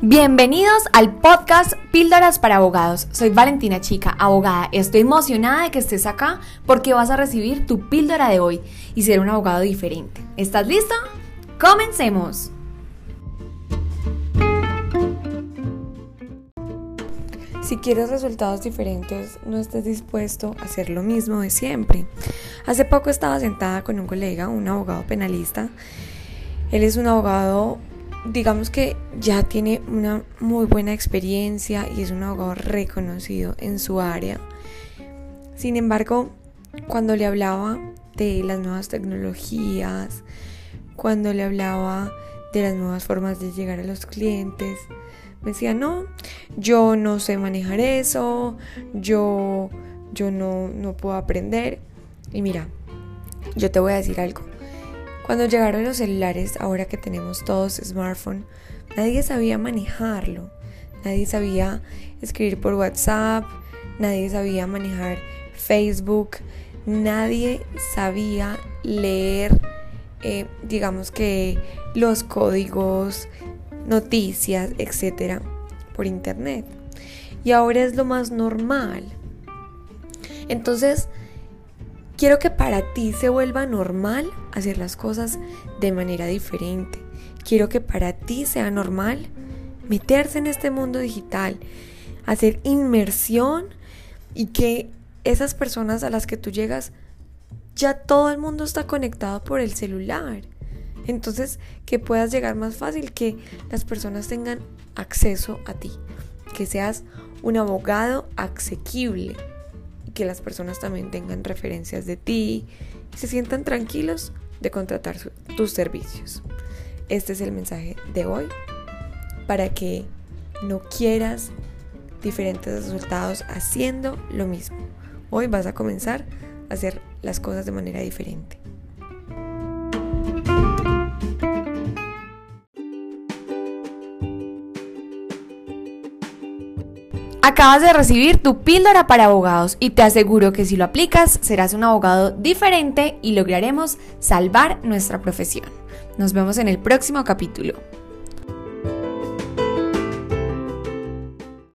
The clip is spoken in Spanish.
Bienvenidos al podcast Píldoras para Abogados. Soy Valentina Chica, abogada. Estoy emocionada de que estés acá porque vas a recibir tu píldora de hoy y ser un abogado diferente. ¿Estás listo? ¡Comencemos! Si quieres resultados diferentes, no estés dispuesto a hacer lo mismo de siempre. Hace poco estaba sentada con un colega, un abogado penalista. Él es un abogado digamos que ya tiene una muy buena experiencia y es un abogado reconocido en su área. Sin embargo, cuando le hablaba de las nuevas tecnologías, cuando le hablaba de las nuevas formas de llegar a los clientes, me decía, no, yo no sé manejar eso, yo, yo no, no puedo aprender. Y mira, yo te voy a decir algo. Cuando llegaron los celulares, ahora que tenemos todos smartphone, nadie sabía manejarlo. Nadie sabía escribir por WhatsApp, nadie sabía manejar Facebook, nadie sabía leer, eh, digamos que los códigos, noticias, etcétera, por internet. Y ahora es lo más normal. Entonces, Quiero que para ti se vuelva normal hacer las cosas de manera diferente. Quiero que para ti sea normal meterse en este mundo digital, hacer inmersión y que esas personas a las que tú llegas, ya todo el mundo está conectado por el celular. Entonces, que puedas llegar más fácil, que las personas tengan acceso a ti, que seas un abogado asequible que las personas también tengan referencias de ti y se sientan tranquilos de contratar tus servicios. Este es el mensaje de hoy para que no quieras diferentes resultados haciendo lo mismo. Hoy vas a comenzar a hacer las cosas de manera diferente. Acabas de recibir tu píldora para abogados y te aseguro que si lo aplicas serás un abogado diferente y lograremos salvar nuestra profesión. Nos vemos en el próximo capítulo.